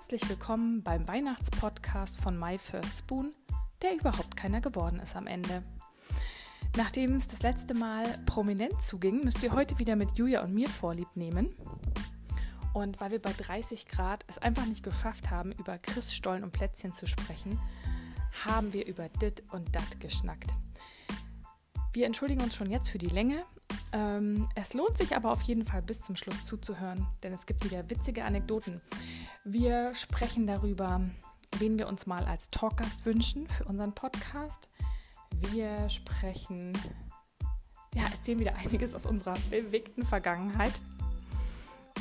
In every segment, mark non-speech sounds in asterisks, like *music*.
Herzlich willkommen beim Weihnachtspodcast von My First Spoon, der überhaupt keiner geworden ist am Ende. Nachdem es das letzte Mal prominent zuging, müsst ihr heute wieder mit Julia und mir Vorlieb nehmen. Und weil wir bei 30 Grad es einfach nicht geschafft haben, über Christstollen und Plätzchen zu sprechen, haben wir über Dit und Dat geschnackt. Wir entschuldigen uns schon jetzt für die Länge. Ähm, es lohnt sich aber auf jeden Fall bis zum Schluss zuzuhören, denn es gibt wieder witzige Anekdoten. Wir sprechen darüber, wen wir uns mal als Talkgast wünschen für unseren Podcast. Wir sprechen, ja, erzählen wieder einiges aus unserer bewegten Vergangenheit.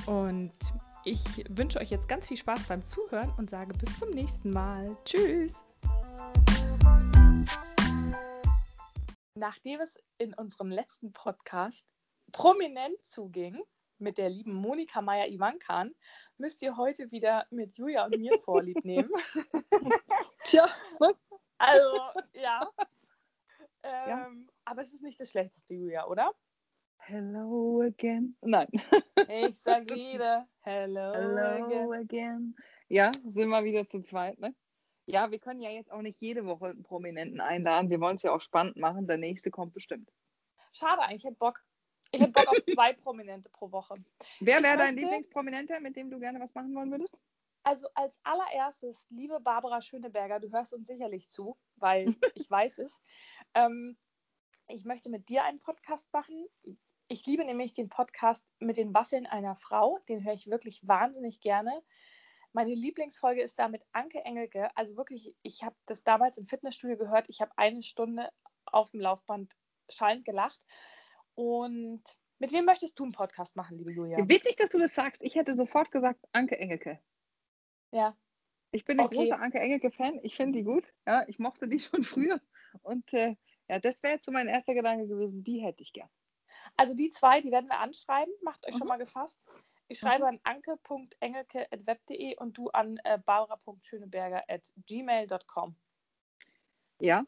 Und ich wünsche euch jetzt ganz viel Spaß beim Zuhören und sage bis zum nächsten Mal. Tschüss! Nachdem es in unserem letzten Podcast prominent zuging mit der lieben Monika Meyer-Ivankan, müsst ihr heute wieder mit Julia und mir Vorlieb nehmen. *laughs* Tja? Also, ja. Ähm, Ja. Aber es ist nicht das Schlechteste, Julia, oder? Hello again. Nein. Ich sag *laughs* wieder Hello, Hello again. again. Ja, sind wir wieder zu zweit, ne? Ja, wir können ja jetzt auch nicht jede Woche einen Prominenten einladen. Wir wollen es ja auch spannend machen. Der nächste kommt bestimmt. Schade eigentlich, ich hätte Bock. Ich hätte Bock auf zwei Prominente pro Woche. Wer wäre dein Lieblingsprominenter, mit dem du gerne was machen wollen würdest? Also als allererstes, liebe Barbara Schöneberger, du hörst uns sicherlich zu, weil *laughs* ich weiß es. Ähm, ich möchte mit dir einen Podcast machen. Ich liebe nämlich den Podcast mit den Waffeln einer Frau. Den höre ich wirklich wahnsinnig gerne. Meine Lieblingsfolge ist da mit Anke Engelke. Also wirklich, ich habe das damals im Fitnessstudio gehört. Ich habe eine Stunde auf dem Laufband schallend gelacht. Und mit wem möchtest du einen Podcast machen, liebe Julia? Witzig, dass du das sagst. Ich hätte sofort gesagt Anke Engelke. Ja. Ich bin ein Okay. großer Anke Engelke-Fan. Ich finde die gut. Ja, ich mochte die *laughs* schon früher. Und äh, ja, das wäre jetzt so mein erster Gedanke gewesen. Die hätte ich gern. Also die zwei, die werden wir anschreiben. Macht euch schon Mhm. mal gefasst. Ich schreibe an anke.engelke.web.de und du an äh, barbara.schöneberger.gmail.com. Ja.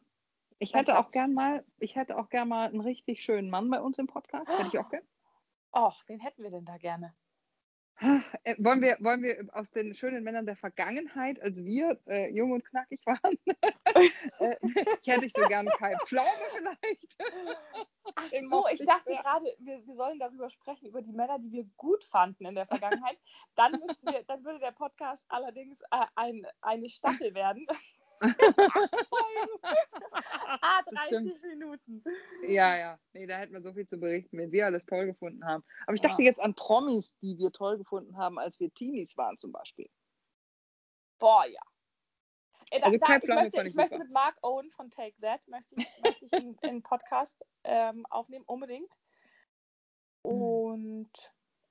Ich hätte auch gern mal, ich hätte auch gern mal einen richtig schönen Mann bei uns im Podcast. Hätte ich auch gern. Och, wen hätten wir denn da gerne? Ach, äh, wollen, wir, wollen wir aus den schönen Männern der Vergangenheit, als wir äh, jung und knackig waren, *laughs* äh, ich *laughs* hätte ich so gern Kai Pflaume vielleicht. Ach Den so, ich dachte gerade, wir, wir sollen darüber sprechen, über die Männer, die wir gut fanden in der Vergangenheit. Dann, müssten wir, dann würde der Podcast allerdings äh, ein, eine Staffel werden. *laughs* ah, Das 30 Minuten. Ja, ja. Nee, da hätten wir so viel zu berichten, wenn wir alles toll gefunden haben. Aber ich dachte Ja. jetzt an Promis, die wir toll gefunden haben, als wir Teenies waren zum Beispiel. Boah, ja. Äh, Da, Also da, ich möchte, ich ich möchte mit Mark Owen von Take That möchte ich, möchte ich einen, einen Podcast ähm, aufnehmen, unbedingt. *laughs* Und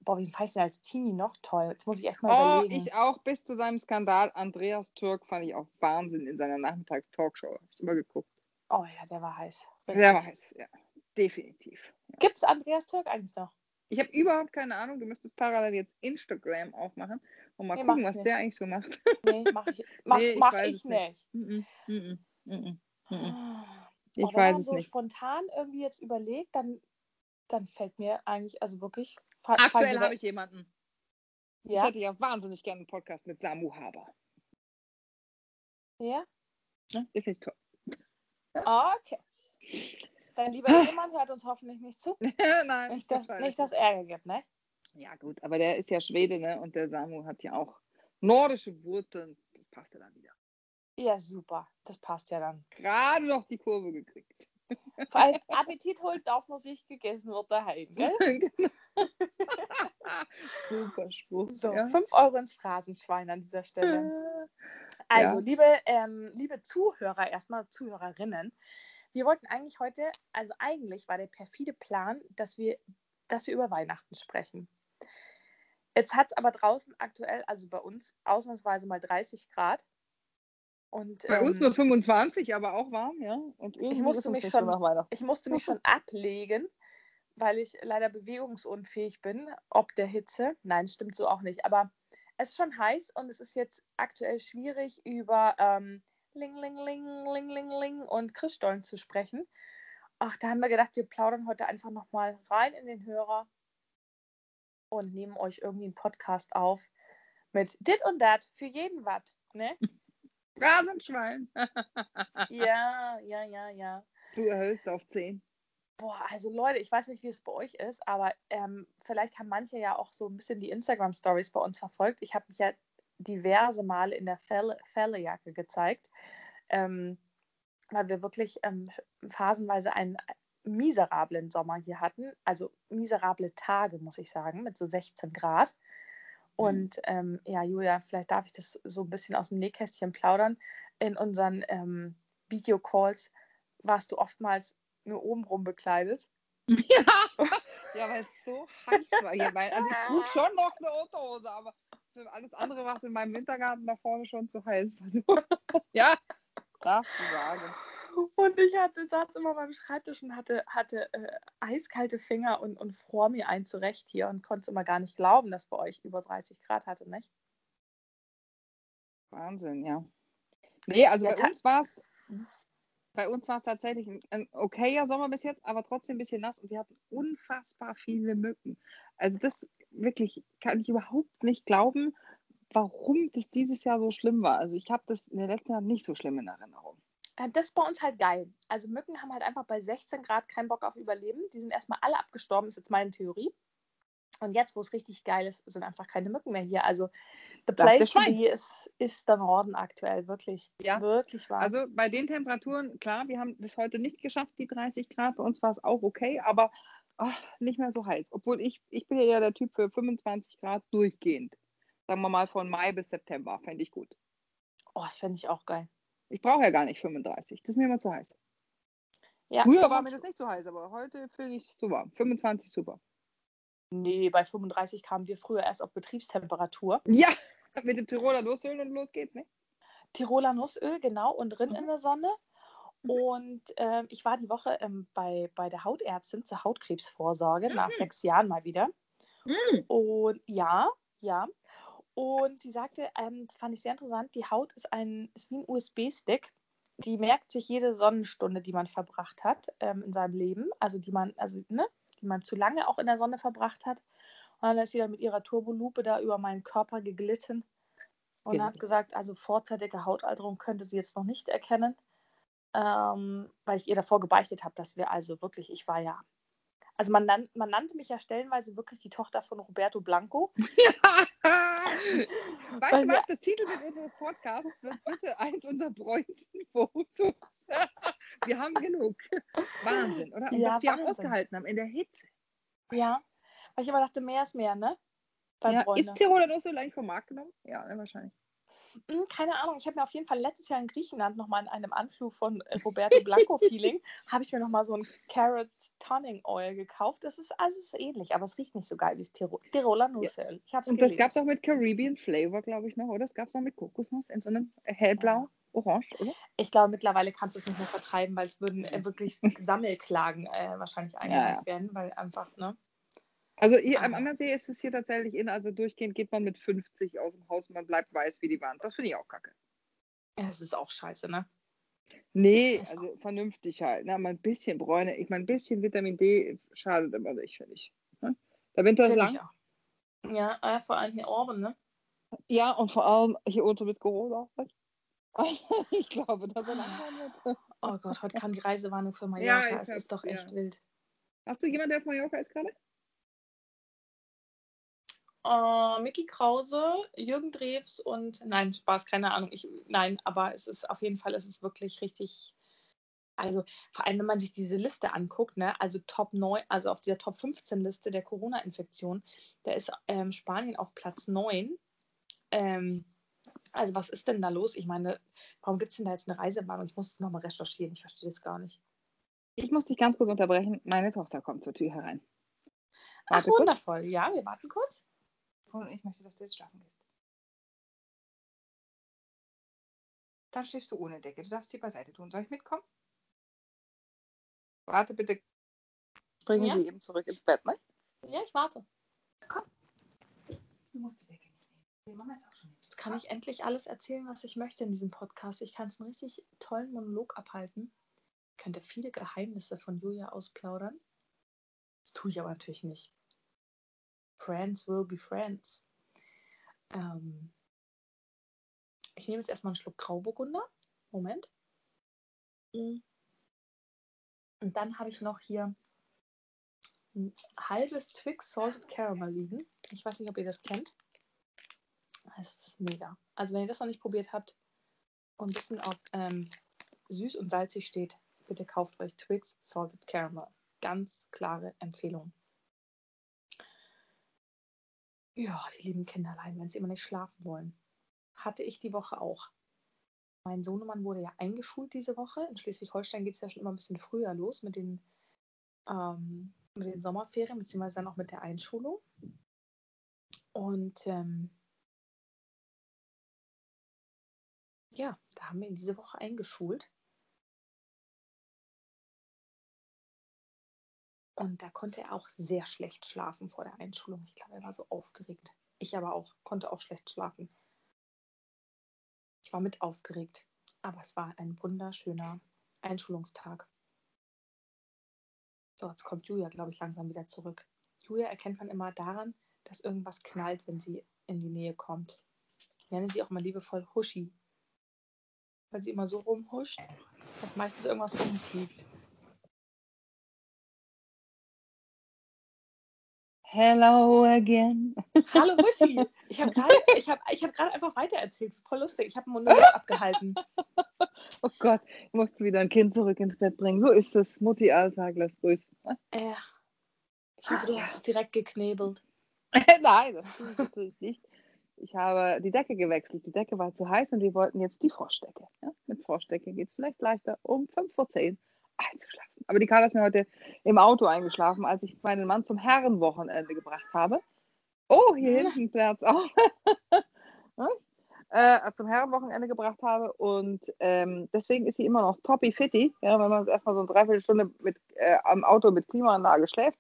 boah, wen fand ich denn als Teenie noch toll? Jetzt muss ich echt mal Oh, überlegen. ich auch bis zu seinem Skandal. Andreas Türk fand ich auch Wahnsinn in seiner Nachmittagstalkshow. Hab ich immer geguckt. oh ja, der war heiß. Sehr weiß, ja. Definitiv. Gibt es Andreas Türk eigentlich noch? Ich habe überhaupt keine Ahnung. Du müsstest parallel jetzt Instagram aufmachen und mal Nee, gucken, was ich der eigentlich so macht. Nee, mach ich, *laughs* mach, Nee, ich mach ich nicht. nicht. Mhm, mhm, mhm. Ich wenn weiß man es so nicht. spontan irgendwie jetzt überlegt, dann, dann fällt mir eigentlich, also wirklich. Aktuell habe ich jemanden. Ich Ja, hätte ja wahnsinnig gerne einen Podcast mit Samu Haber. ja. Ne? Den finde ich toll. Okay. Dein lieber Ah. Ehemann hört uns hoffentlich nicht zu. *laughs* Nein, Nicht, dass, nicht, dass Ärger gibt, ne? Ja, gut, aber der ist ja Schwede, ne? Und der Samu hat ja auch nordische Wurzeln. Das passt ja dann wieder. Ja, super. Das passt ja dann. Gerade noch die Kurve gekriegt. Vor allem Appetit holt darf man sich gegessen wird daheim, *laughs* gell? Genau. Super Spruch. So, ja. 5 Euro ins Phrasenschwein an dieser Stelle. Also, Ja. liebe, ähm, liebe Zuhörer, erstmal Zuhörerinnen, wir wollten eigentlich heute, also eigentlich war der perfide Plan, dass wir, dass wir über Weihnachten sprechen. Jetzt hat es aber draußen aktuell, also bei uns, ausnahmsweise mal 30 Grad. Und, Bei uns ähm, nur 25, aber auch warm, ja. Und irgendwie musste uns mich schon- ich musste mich schon ablegen, weil ich leider bewegungsunfähig bin, ob der Hitze. Nein, stimmt so auch nicht. Aber es ist schon heiß und es ist jetzt aktuell schwierig, über ähm, Ling, Ling, Ling, Ling, Ling, Ling und Christstollen zu sprechen. Ach, da haben wir gedacht, wir plaudern heute einfach nochmal rein in den Hörer und nehmen euch irgendwie einen Podcast auf, Mit dit und dat für jeden Watt, ne? Rasenschwein. *laughs* ja, ja, ja, ja. Du erhöhst auf 10. Boah, also Leute, ich weiß nicht, wie es bei euch ist, aber ähm, vielleicht haben manche ja auch so ein bisschen die Instagram-Stories bei uns verfolgt. Ich habe mich ja diverse Male in der Felle, Fellejacke gezeigt, ähm, weil wir wirklich ähm, phasenweise einen miserablen Sommer hier hatten. Also miserable Tage, muss ich sagen, mit so 16 Grad. Mhm. Und ähm, ja, Julia, vielleicht darf ich das so ein bisschen aus dem Nähkästchen plaudern. In unseren ähm, Videocalls warst du oftmals nur obenrum bekleidet. *laughs* Ja, *laughs* ja weil es so heiß war hier. Also ich trug *laughs* schon noch eine Unterhose, aber für alles andere war es in meinem Wintergarten da vorne schon zu heiß. ja, darfst du sagen. Und ich hatte, saß immer beim Schreibtisch und hatte, hatte äh, eiskalte Finger und, und fror mir ein zurecht hier und konnte immer gar nicht glauben, dass bei euch über 30 Grad hatte, nicht? Wahnsinn, ja. Nee, also ja, bei uns war es bei uns war es tatsächlich ein, ein, okayer Sommer bis jetzt, aber trotzdem ein bisschen nass und wir hatten unfassbar viele Mücken. Also das wirklich kann ich überhaupt nicht glauben, warum das dieses Jahr so schlimm war. Also ich habe das in den letzten Jahren nicht so schlimm in Erinnerung. Das ist bei uns halt geil. Also Mücken haben halt einfach bei 16 Grad keinen Bock auf Überleben. Die sind erstmal alle abgestorben, ist jetzt meine Theorie. Und jetzt, wo es richtig geil ist, sind einfach keine Mücken mehr hier. Also the place to be ist, ist der Norden aktuell, wirklich. Ja. Wirklich wahr. Also bei den Temperaturen, klar, wir haben bis heute nicht geschafft, die 30 Grad. Bei uns war es auch okay, aber ach, nicht mehr so heiß. Obwohl ich, ich bin ja der Typ für 25 Grad durchgehend. Sagen wir mal von Mai bis September, fände ich gut. Oh, das fände ich auch geil. Ich brauche ja gar nicht 35. Das ist mir immer zu heiß. Ja, Früher war mir das nicht so heiß, aber heute finde ich es zu warm. 25 super. Nee, bei 35 kamen wir früher erst auf Betriebstemperatur. Ja, *laughs* mit dem Tiroler Nussöl und los geht's, ne? Tiroler Nussöl, genau, und drin mhm. in der Sonne. Und äh, ich war die Woche ähm, bei, bei der Hautärztin zur Hautkrebsvorsorge mhm. nach sechs Jahren mal wieder. Mhm. Und ja, ja. Und sie sagte, ähm, das fand ich sehr interessant, die Haut ist, ein, ist wie ein USB-Stick. Die merkt sich jede Sonnenstunde, die man verbracht hat ähm, in seinem Leben. Also die man, also, ne, die man zu lange auch in der Sonne verbracht hat. Und dann ist sie dann mit ihrer Turbolupe da über meinen Körper geglitten und genau. hat gesagt, also vorzeitige Hautalterung könnte sie jetzt noch nicht erkennen, ähm, weil ich ihr davor gebeichtet habe, dass wir also wirklich, ich war ja, also man, nan man nannte mich ja stellenweise wirklich die Tochter von Roberto Blanco. *laughs* *laughs* weißt du was, das Titelbild unseres Podcasts wird bitte eins unserer bräunsten *laughs* Fotos. *laughs* wir haben genug. Wahnsinn, oder? Und ja, was wir auch ausgehalten haben in der Hitze. Ja, weil ich immer dachte, mehr ist mehr, ne? Bei ja, ist Tiroler Nuss so leicht vom Markt genommen? Ja, wahrscheinlich. Hm, keine Ahnung, ich habe mir auf jeden Fall letztes Jahr in Griechenland nochmal in einem Anflug von äh, Roberto Blanco Feeling, *laughs* habe ich mir nochmal so ein Carrot Toning Oil gekauft. Das ist alles ist ähnlich, aber es riecht nicht so geil wie das Tiro Tiroler Nussöl. Ja. Und das gab es auch mit Caribbean Flavor, glaube ich, noch, oder? Das gab es auch mit Kokosnuss in so einem hellblau. Orange, oder? Ich glaube, mittlerweile kannst du es nicht mehr vertreiben, weil es würden äh, wirklich *laughs* Sammelklagen äh, wahrscheinlich eingereicht ja, ja. werden, weil einfach, ne? Also hier, am Ammersee ist es hier tatsächlich in, also durchgehend geht man mit 50 aus dem Haus und man bleibt weiß wie die Wand. Das finde ich auch kacke. Ja, das ist auch scheiße, ne? Nee, also vernünftig halt. Ne? Mal ein bisschen Bräune. Ich meine, ein bisschen Vitamin D schadet immer nicht, finde ich. Ne? Der Winter ist lang. Ja, äh, vor allem hier oben, ne? Ja, und vor allem hier unten mit Corona. *laughs* ich glaube, dass er lang wird. Oh Gott, heute kam die Reisewarnung für Mallorca. Ja, es ist doch echt ja. wild. Hast du jemanden, der auf Mallorca ist gerade? Uh, Mickey Krause, Jürgen Drews und nein, Spaß, keine Ahnung. Ich, nein, aber es ist auf jeden Fall, es ist wirklich richtig. Also vor allem, wenn man sich diese Liste anguckt, ne, also Top 9, also auf dieser Top 15 Liste der Corona-Infektion, da ist ähm, Spanien auf Platz 9. Ähm, also was ist denn da los? Ich meine, warum gibt es denn da jetzt eine Reisewarnung? Ich muss es nochmal recherchieren, ich verstehe das gar nicht. Ich muss dich ganz kurz unterbrechen. Meine Tochter kommt zur Tür herein. Warte Ach, wundervoll. Kurz. Ja, wir warten kurz. Und ich möchte, dass du jetzt schlafen gehst. Dann schläfst du ohne Decke. Du darfst sie beiseite tun. Soll ich mitkommen? Warte bitte. Bringen ja. Sie eben zurück ins Bett, ne? Ja, ich warte. Komm. Du musst die Decke nicht nehmen. Die Mama ist auch schon Jetzt kann ich endlich alles erzählen, was ich möchte in diesem Podcast. Ich kann es einen richtig tollen Monolog abhalten. Ich könnte viele Geheimnisse von Julia ausplaudern. Das tue ich aber natürlich nicht. Friends will be friends. Ähm, ich nehme jetzt erstmal einen Schluck Grauburgunder. Moment. Mm. Und dann habe ich noch hier ein halbes Twix Salted Caramel liegen. Ich weiß nicht, ob ihr das kennt. Das ist mega. Also wenn ihr das noch nicht probiert habt und ein bisschen auf ähm, süß und salzig steht, bitte kauft euch Twix Salted Caramel. Ganz klare Empfehlung. Ja, die lieben Kinderlein, wenn sie immer nicht schlafen wollen. Hatte ich die Woche auch. Mein Sohnemann wurde ja eingeschult diese Woche. In Schleswig-Holstein geht es ja schon immer ein bisschen früher los mit den, ähm, mit den Sommerferien, beziehungsweise dann auch mit der Einschulung. Und ähm, ja, da haben wir ihn diese Woche eingeschult. Und da konnte er auch sehr schlecht schlafen vor der Einschulung. Ich glaube, er war so aufgeregt. Ich aber auch, konnte auch schlecht schlafen. Ich war mit aufgeregt. Aber es war ein wunderschöner Einschulungstag. So, jetzt kommt Julia, glaube ich, langsam wieder zurück. Julia erkennt man immer daran, dass irgendwas knallt, wenn sie in die Nähe kommt. Ich nenne sie auch mal liebevoll Huschi. Weil sie immer so rumhuscht, dass meistens irgendwas rumfliegt. Hello again. Hallo Huschi. Ich habe gerade ich hab, ich hab einfach weitererzählt. Voll lustig. Ich habe einen Monolog abgehalten. *laughs* Oh Gott, ich musste wieder ein Kind zurück ins Bett bringen. So ist es. Mutti Alltag lässt grüßen. Ne? Ja. Ich hoffe, du hast es direkt geknebelt. *laughs* Nein, das natürlich nicht. Ich habe die Decke gewechselt. Die Decke war zu heiß und wir wollten jetzt die Froschdecke. Ja? Mit Froschdecke geht es vielleicht leichter um 5 vor 10 einzuschlafen. Aber die Karla ist mir heute im Auto eingeschlafen, als ich meinen Mann zum Herrenwochenende gebracht habe. Oh, hier hinten Platz auch. *laughs* äh, zum Herrenwochenende gebracht habe und ähm, deswegen ist sie immer noch toppi fitti. Ja, wenn man erstmal so eine Dreiviertelstunde mit, äh, am Auto mit Klimaanlage schläft,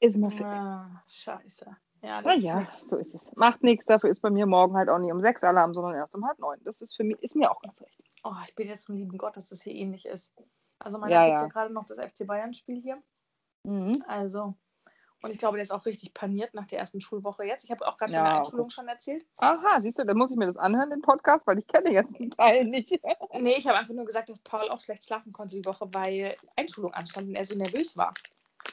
ist man fit. Ah, scheiße. Ja, das ja, ist so ist es. Macht nichts, dafür ist bei mir morgen halt auch nicht um sechs Alarm, sondern erst um halb neun. Das ist für mich, ist mir auch ganz recht. Oh, ich bin jetzt zum lieben Gott, dass das hier ähnlich ist. Also meiner ja, guckt ja. ja gerade noch das FC Bayern-Spiel hier. Mhm. Also, und ich glaube, der ist auch richtig paniert nach der ersten Schulwoche jetzt. Ich habe auch gerade ja, von der Einschulung okay. schon erzählt. Aha, siehst du, dann muss ich mir das anhören, den Podcast, weil ich kenne jetzt den Teil nicht. *laughs* nee, ich habe einfach nur gesagt, dass Paul auch schlecht schlafen konnte die Woche, weil Einschulung anstand und er so nervös war.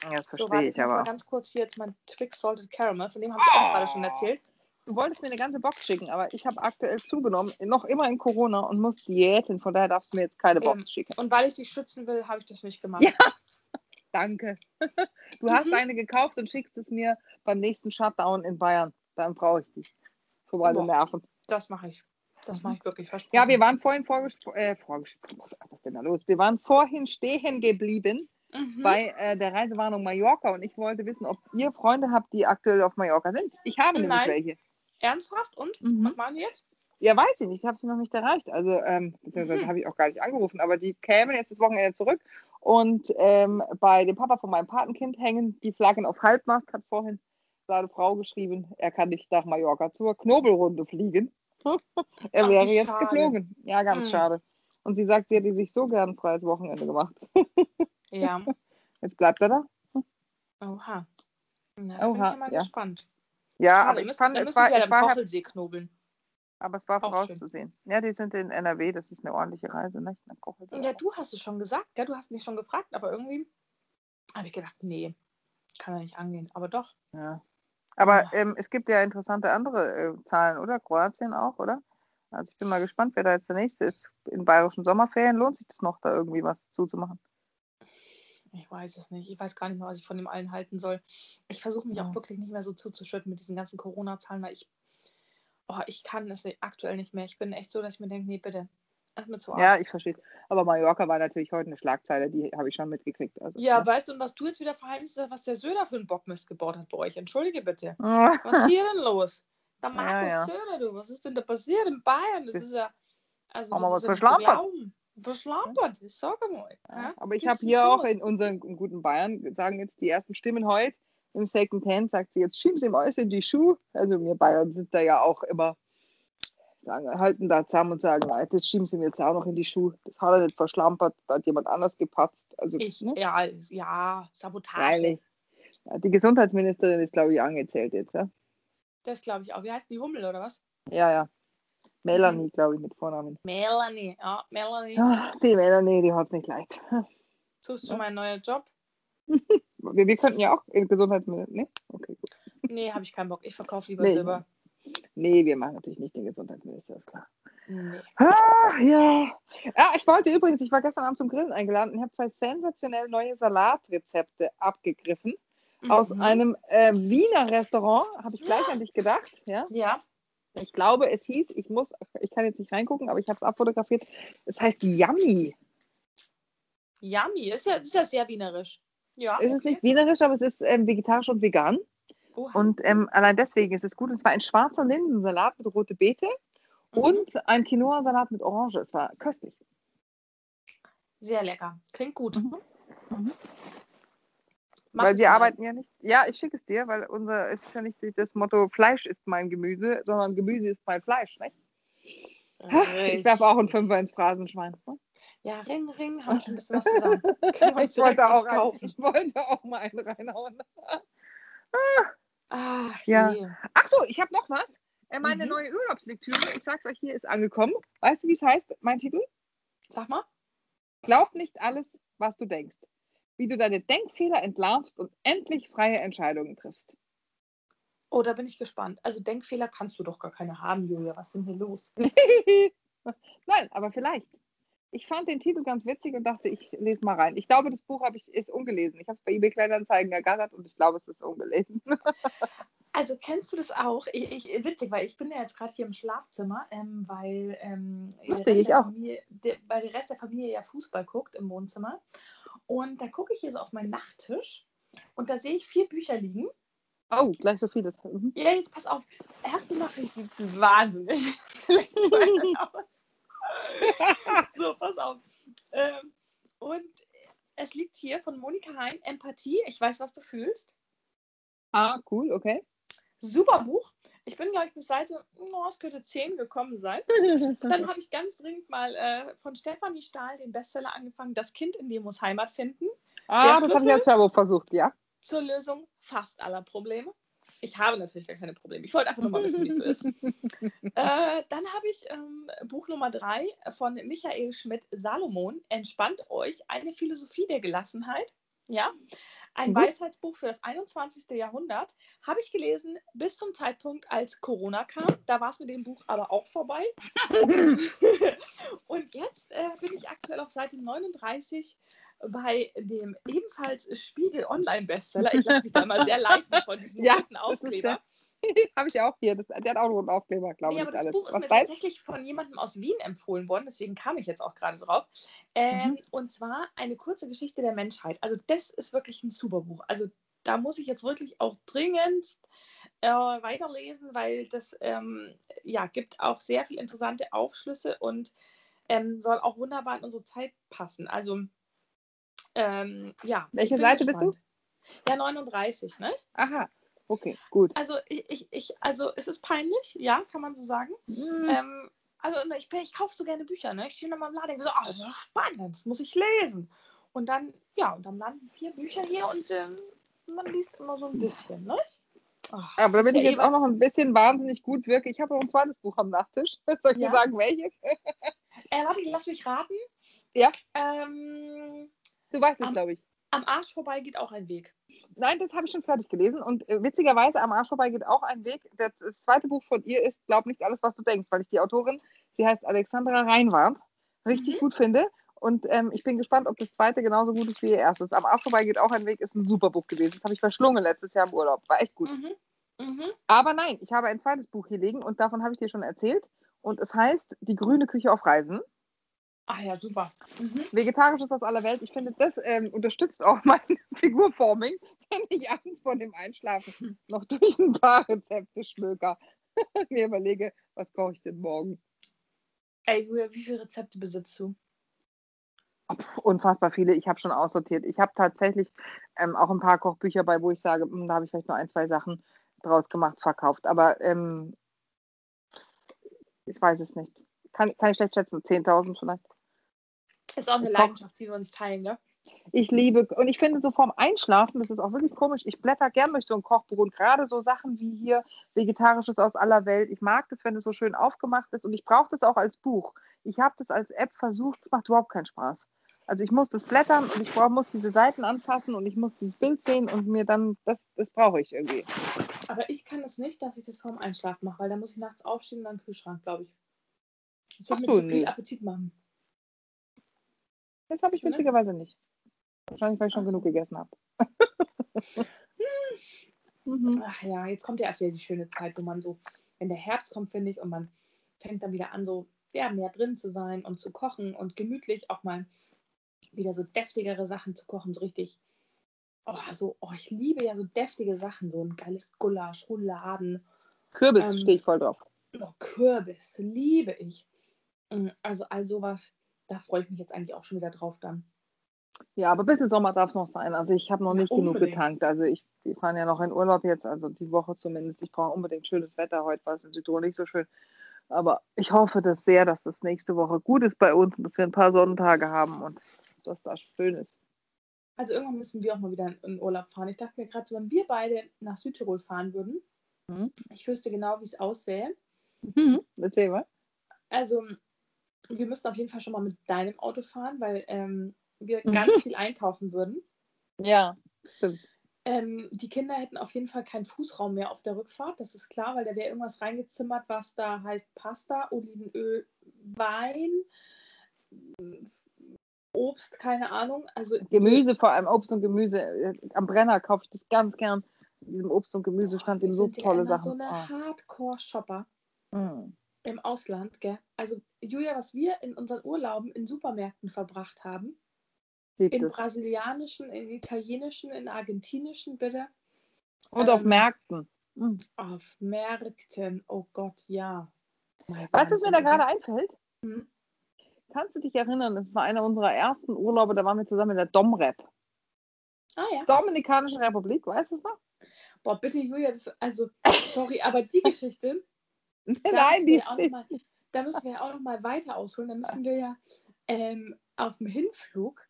Ja, das verstehe so, warte, ich, aber. mal ganz kurz hier jetzt mein Twix Salted Caramel, von dem habe ich oh. auch gerade schon erzählt. Du wolltest mir eine ganze Box schicken, aber ich habe aktuell zugenommen, noch immer in Corona und muss Diäten, von daher darfst du mir jetzt keine Box ähm, schicken. Und weil ich dich schützen will, habe ich das nicht gemacht. Ja, *laughs* danke. Du mhm. hast eine gekauft und schickst es mir beim nächsten Shutdown in Bayern. Dann brauche ich dich. Für meine Nerven. Das mache ich. Das mache ich wirklich versprochen. Ja, wir waren vorhin vorgesprochen. Äh, vorgesprochen. Was ist denn da los? Wir waren vorhin stehen geblieben mhm. bei äh, der Reisewarnung Mallorca und ich wollte wissen, ob ihr Freunde habt, die aktuell auf Mallorca sind. Ich habe nämlich Nein. welche. Ernsthaft? Und? Mhm. Was machen die jetzt? Ja, weiß ich nicht. Ich habe sie noch nicht erreicht. Also, ähm, beziehungsweise mhm. habe ich auch gar nicht angerufen. Aber die kämen jetzt das Wochenende zurück. Und ähm, bei dem Papa von meinem Patenkind hängen die Flaggen auf Halbmast. Hat vorhin seine Frau geschrieben, er kann nicht nach Mallorca zur Knobelrunde fliegen. *laughs* er Ach, wäre jetzt schade. geflogen. Ja, ganz mhm. schade. Und sie sagt, sie hätte sich so gern ein freies Wochenende gemacht. ja. *laughs* Jetzt bleibt er da. Oha. Na, Oha, bin ich mal ja. gespannt. Ja, Schade, aber ich müssen, fand, es war, ja es war Kochelsee knobeln. Aber es war vorauszusehen. Ja, die sind in NRW, das ist eine ordentliche Reise, nicht? Ja, du hast es schon gesagt, ja, du hast mich schon gefragt, aber irgendwie habe ich gedacht, nee, kann er nicht angehen. Aber doch. Ja. Aber ja. Ähm, es gibt ja interessante andere äh, Zahlen, oder? Kroatien auch, oder? Also ich bin mal gespannt, wer da jetzt der nächste ist. In bayerischen Sommerferien lohnt sich das noch, da irgendwie was zuzumachen. Ich weiß es nicht. Ich weiß gar nicht mehr, was ich von dem allen halten soll. Ich versuche mich ja. auch wirklich nicht mehr so zuzuschütten mit diesen ganzen Corona-Zahlen, weil ich, oh, ich kann es aktuell nicht mehr. Ich bin echt so, dass ich mir denke, nee, bitte. Das ist mir zu arg. Ja, ich verstehe. Aber Mallorca war natürlich heute eine Schlagzeile, die habe ich schon mitgekriegt. Also, ja, ja, weißt du, und was du jetzt wieder verheimlichst, was der Söder für einen Bockmist gebaut hat bei euch? Entschuldige bitte. *laughs* was ist hier denn los? Der Markus ja, ja. Söder, du, was ist denn da passiert in Bayern? Das, das ist ja. Also, haben wir was verschlafen? verschlampert, ich sage mal. Ja, aber ich habe hier auch in unseren guten Bayern, sagen jetzt die ersten Stimmen heute, im Second Hand sagt sie, jetzt schieben sie ihm alles in die Schuhe. Also wir Bayern sind da ja auch immer, sagen, halten da zusammen und sagen, nein, das schieben sie mir jetzt auch noch in die Schuhe. Das hat er nicht verschlampert, da hat jemand anders gepatzt. Also, ich, ne? ja, ja, Sabotage. Ja, die Gesundheitsministerin ist, glaube ich, angezählt jetzt. Ja? Das glaube ich auch. Wie heißt die Hummel oder was? Ja, ja. Melanie, glaube ich, mit Vornamen. Melanie, ja, Melanie. Ach, die Melanie, die hat nicht leicht. Suchst du mal einen neuen Job? *laughs* Wir, wir könnten ja auch in Gesundheitsminister. Nee? Okay, gut. Nee, habe ich keinen Bock. Ich verkaufe lieber Nee. Silber. Nee, wir machen natürlich nicht den Gesundheitsminister, ist klar. Nee. Ah, ja. ja. Ich wollte übrigens, ich war gestern Abend zum Grillen eingeladen und habe zwei sensationell neue Salatrezepte abgegriffen. Aus Mhm. einem äh, Wiener Restaurant, habe ich gleich an dich gedacht. Ja? Ja. Ich glaube, es hieß, ich muss, ich kann jetzt nicht reingucken, aber ich habe es abfotografiert. Es heißt Yummy. Yummy, ist ja, ist ja sehr wienerisch. Ja. Es ist nicht wienerisch, aber es ist ähm, vegetarisch und vegan. Oha. Und ähm, allein deswegen ist es gut. Es war ein schwarzer Linsensalat mit rote Beete Mhm. und ein Quinoa-Salat mit Orange. Es war köstlich. Sehr lecker. Klingt gut. Mhm. Mhm. Mach weil wir mal. arbeiten ja nicht. Ja, ich schicke es dir, weil unser es ist ja nicht das Motto Fleisch ist mein Gemüse, sondern Gemüse ist mein Fleisch. Nicht? Ich werfe auch einen Fünfer ins Phrasenschwein. ne? Ja, Ring, Ring, haben wir schon ein bisschen was zusammen. *laughs* Ich wollte, auch kaufen. ich wollte auch mal einen reinhauen. Ach, Ja. Ach so, ich habe noch was. Äh, Meine Mhm. neue Urlaubslektüre, ich sag's euch hier, ist angekommen. Weißt du, wie es heißt, mein Titel? Sag mal. Glaub nicht alles, was du denkst. Wie du deine Denkfehler entlarvst und endlich freie Entscheidungen triffst. Oh, da bin ich gespannt. Also Denkfehler kannst du doch gar keine haben, Julia. Was ist denn hier los? *laughs* Nein, aber vielleicht. Ich fand den Titel ganz witzig und dachte, ich lese mal rein. Ich glaube, das Buch ich, ist ungelesen. Ich habe es bei eBay Kleinanzeigen ergattert und ich glaube, es ist ungelesen. *laughs* Also kennst du das auch? Ich, ich, witzig, weil ich bin ja jetzt gerade hier im Schlafzimmer, ähm, weil, ähm, der Lustig, der auch. Familie, der, weil der Rest der Familie ja Fußball guckt im Wohnzimmer. Und da gucke ich hier so auf meinen Nachttisch und da sehe ich vier Bücher liegen. Oh, gleich so vieles. Mhm. Ja, jetzt pass auf. Erstens mal finde ich sie wahnsinnig *laughs* so, pass auf. Ähm, und es liegt hier von Monika Hein, Empathie. Ich weiß, was du fühlst. Ah, cool, okay. Super Buch. Ich bin, glaube ich, bis Seite, oh, es könnte 10 gekommen sein. *laughs* Dann habe ich ganz dringend mal äh, von Stefanie Stahl den Bestseller angefangen, Das Kind in dir muss Heimat finden. ah, das habe Schlüssel? ich als Verbo versucht, ja. Zur Lösung fast aller Probleme. Ich habe natürlich gar keine Probleme. Ich wollte einfach nur mal wissen, wie es so ist. *laughs* Äh, dann habe ich ähm, Buch Nummer 3 von Michael Schmidt Salomon. Entspannt euch. Eine Philosophie der Gelassenheit. Ja. Ein Mhm. Weisheitsbuch für das 21. Jahrhundert. Habe ich gelesen bis zum Zeitpunkt, als Corona kam. Da war es mit dem Buch aber auch vorbei. *laughs* Und jetzt äh, bin ich aktuell auf Seite 39 bei dem ebenfalls Spiegel Online-Bestseller. Ich lasse mich da mal sehr leiten von diesem Ja, ist Aufkleber. *laughs* habe ich auch hier. Das, der hat auch einen roten Aufkleber, glaube Nee, ich. aber das alles. Buch ist Was mir deins? tatsächlich von jemandem aus Wien empfohlen worden, deswegen kam ich jetzt auch gerade drauf. Ähm, Mhm. Und zwar eine kurze Geschichte der Menschheit. Also das ist wirklich ein super Buch. Also da muss ich jetzt wirklich auch dringend äh, weiterlesen, weil das ähm, ja, gibt auch sehr viele interessante Aufschlüsse und ähm, soll auch wunderbar in unsere Zeit passen. Also ähm, ja. Welche Seite bist du? gespannt. Ja, 39, nicht? Aha, okay, gut. Also ich, ich, ich, also es ist peinlich, ja, kann man so sagen. Hm, Ähm, also ich, ich kaufe so gerne Bücher, ne? Ich stehe dann mal im Laden und so, oh, das ist spannend, das muss ich lesen. Und dann, ja, und dann landen vier Bücher hier und ähm, man liest immer so ein bisschen, ne? Ach, Aber damit ich ja jetzt auch noch ein bisschen wahnsinnig gut wirke, ich habe noch ein zweites Buch am Nachttisch. *laughs* Soll ich Ja. dir sagen, welches? *laughs* Äh, warte, lass mich raten. Ja. Ähm, Du weißt es, glaube ich. am Arsch vorbei geht auch ein Weg. Nein, das habe ich schon fertig gelesen. Und äh, witzigerweise, am Arsch vorbei geht auch ein Weg. Das, das zweite Buch von ihr ist, glaub nicht alles, was du denkst, weil ich die Autorin, sie heißt Alexandra Reinwand, richtig Mhm. gut finde. Und ähm, ich bin gespannt, ob das zweite genauso gut ist wie ihr erstes. Am Arsch vorbei geht auch ein Weg, ist ein super Buch gewesen. Das habe ich verschlungen letztes Jahr im Urlaub. War echt gut. Mhm. Mhm. Aber nein, ich habe ein zweites Buch hier liegen und davon habe ich dir schon erzählt. Und es heißt Die grüne Küche auf Reisen. Ach ja, super. Mhm. Vegetarisches aus aller Welt. Ich finde, das ähm, unterstützt auch *laughs* mein Figurforming, wenn ich abends vor dem Einschlafen noch durch ein paar Rezepte schmöker *laughs* mir überlege, was koche ich denn morgen. Ey, Julia, wie viele Rezepte besitzt du? Unfassbar viele. Ich habe schon aussortiert. Ich habe tatsächlich ähm, auch ein paar Kochbücher bei, wo ich sage, hm, da habe ich vielleicht nur ein, zwei Sachen draus gemacht, verkauft. Aber ähm, ich weiß es nicht. Kann, kann ich schlecht schätzen, 10.000 vielleicht. Ist auch eine Ich koch- Leidenschaft, die wir uns teilen, ne? Ich liebe, und ich finde so vorm Einschlafen, das ist auch wirklich komisch, ich blätter gern durch so ein Kochbuch und gerade so Sachen wie hier Vegetarisches aus aller Welt. Ich mag das, wenn es so schön aufgemacht ist und ich brauche das auch als Buch. Ich habe das als App versucht, es macht überhaupt keinen Spaß. Also ich muss das blättern und ich brauch, muss diese Seiten anfassen und ich muss dieses Bild sehen und mir dann, das, das brauche ich irgendwie. Aber ich kann es nicht, dass ich das vorm Einschlafen mache, weil da muss ich nachts aufstehen und dann Kühlschrank, glaube ich. Das wird mir zu viel Appetit machen. Das habe ich witzigerweise nicht. Wahrscheinlich, weil ich schon genug gegessen habe. *laughs* mhm. Ach ja, jetzt kommt ja erst wieder die schöne Zeit, wo man so, wenn der Herbst kommt, finde ich, und man fängt dann wieder an, so ja, mehr drin zu sein und zu kochen und gemütlich auch mal wieder so deftigere Sachen zu kochen, so richtig. Oh, so, oh, ich liebe ja so deftige Sachen, so ein geiles Gulasch, Rouladen. Kürbis ähm, stehe ich voll drauf. Oh, Kürbis, liebe ich. Mm, also all sowas, da freue ich mich jetzt eigentlich auch schon wieder drauf dann. Ja, aber ein bisschen Sommer darf es noch sein. Also ich habe noch nicht unbedingt. genug getankt. Also ich, wir fahren ja noch in Urlaub jetzt, also die Woche zumindest. Ich brauche unbedingt schönes Wetter. Heute war es in Südtirol nicht so schön. Aber ich hoffe das sehr, dass das nächste Woche gut ist bei uns und dass wir ein paar Sonnentage haben und dass das schön ist. Also irgendwann müssen wir auch mal wieder in Urlaub fahren. Ich dachte mir gerade, so, wenn wir beide nach Südtirol fahren würden, mhm. ich wüsste genau, wie es aussähe. Mhm. Erzähl mal. Also wir müssten auf jeden Fall schon mal mit deinem Auto fahren, weil ähm, wir mhm. ganz viel einkaufen würden. Ja, stimmt. Ähm, die Kinder hätten auf jeden Fall keinen Fußraum mehr auf der Rückfahrt, das ist klar, weil da wäre irgendwas reingezimmert, was da heißt Pasta, Olivenöl, Wein, Obst, keine Ahnung. Also Gemüse, vor allem Obst und Gemüse. Am Brenner kaufe ich das ganz gern. In diesem Obst und Gemüse stand eben so tolle Sachen. so eine oh. Hardcore-Shopper mm. im Ausland, gell? Also Julia, was wir in unseren Urlauben in Supermärkten verbracht haben, Gibt in es. brasilianischen, in italienischen, in argentinischen, bitte. Und ähm, auf Märkten. Mhm. Auf Märkten, oh Gott, ja. Weißt du, was mir da gerade einfällt? Hm? Kannst du dich erinnern, das war einer unserer ersten Urlaube, da waren wir zusammen in der Domrep. Ah ja. Dominikanische Republik, weißt du es noch? Boah, bitte Julia, das, also, sorry, aber die *laughs* Geschichte. Nein, die mal, Da müssen wir ja auch noch mal weiter ausholen. Da müssen wir ja ähm, auf dem Hinflug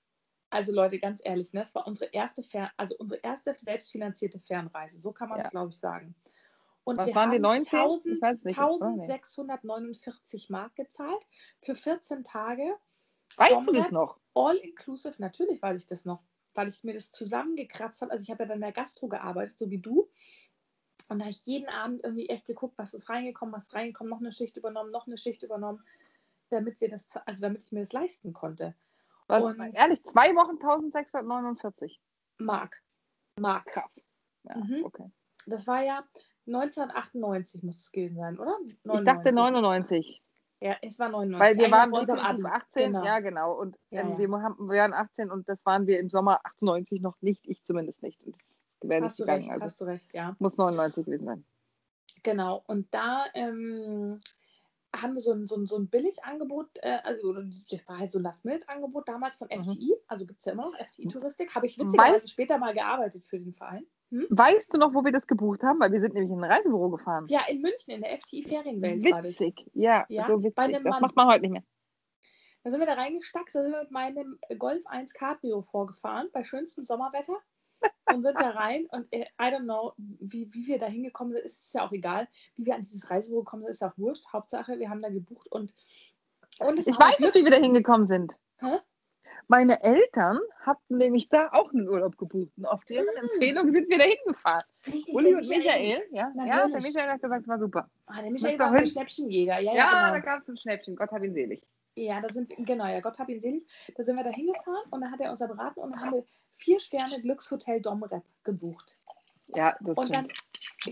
also Leute, ganz ehrlich, ne, das war unsere erste, Fern also unsere erste selbstfinanzierte Fernreise. So kann man es, ja. glaube ich, sagen. Und Was wir waren haben die 19? 1000, 1649 Mark gezahlt für 14 Tage. Weißt du das noch? All inclusive, natürlich weiß ich das noch, weil ich mir das zusammengekratzt habe. Also ich habe ja dann in der Gastro gearbeitet, so wie du. Und da habe ich jeden Abend irgendwie echt geguckt, was ist reingekommen, was ist reingekommen, noch eine Schicht übernommen, noch eine Schicht übernommen, damit wir das, also damit ich mir das leisten konnte. Was, ehrlich, zwei Wochen 1649. Mark. Mark. Krass. Ja, mhm. okay. Das war ja 1998 muss es gewesen sein, oder? 99. Ich dachte 99. Ja, es war 99. Weil wir waren definitiv 18, genau. ja genau. Und ja, ähm, ja. Wir, haben, wir waren 18 und das waren wir im Sommer 98 noch nicht, ich zumindest nicht. Und das wäre nicht gegangen. Recht, also hast du recht, ja. Muss 99 gewesen sein. Genau, und da ähm, haben wir so ein, so ein, so ein Billigangebot, äh, also das war halt so ein Last-Minute-Angebot damals von FTI, mhm. also gibt es ja immer noch FTI-Touristik, habe ich witzigerweise weißt, später mal gearbeitet für den Verein. Hm? Weißt du noch, wo wir das gebucht haben? Weil wir sind nämlich in ein Reisebüro gefahren. Ja, in München, in der FTI Ferienwelt witzig. Ja, ja, so witzig. das Mann. macht man heute nicht mehr. Da sind wir da reingestackt, da sind wir mit meinem Golf 1 Cabrio vorgefahren, bei schönstem Sommerwetter und sind da rein und äh, I don't know, wie, wie wir da hingekommen sind, ist es ja auch egal. Wie wir an dieses Reisebüro gekommen sind, ist auch wurscht. Hauptsache, wir haben da gebucht und, und ich weiß nicht, wie wir da hingekommen sind. Hä? Meine Eltern hatten nämlich da auch einen Urlaub gebucht und auf deren hm. Empfehlung sind wir da hingefahren. Uli und Michael, ja, ja, der Michael hat gesagt, es war super. Ah, der Michael war ein Schnäppchenjäger, ja, ja, ja genau. da gab es ein Schnäppchen, Gott hab ihn selig. Ja, da sind genau, ja, Gott hab ihn selig. Da sind wir da hingefahren und dann hat er uns beraten und dann haben wir vier Sterne Glückshotel Domrep gebucht. Ja, das und dann,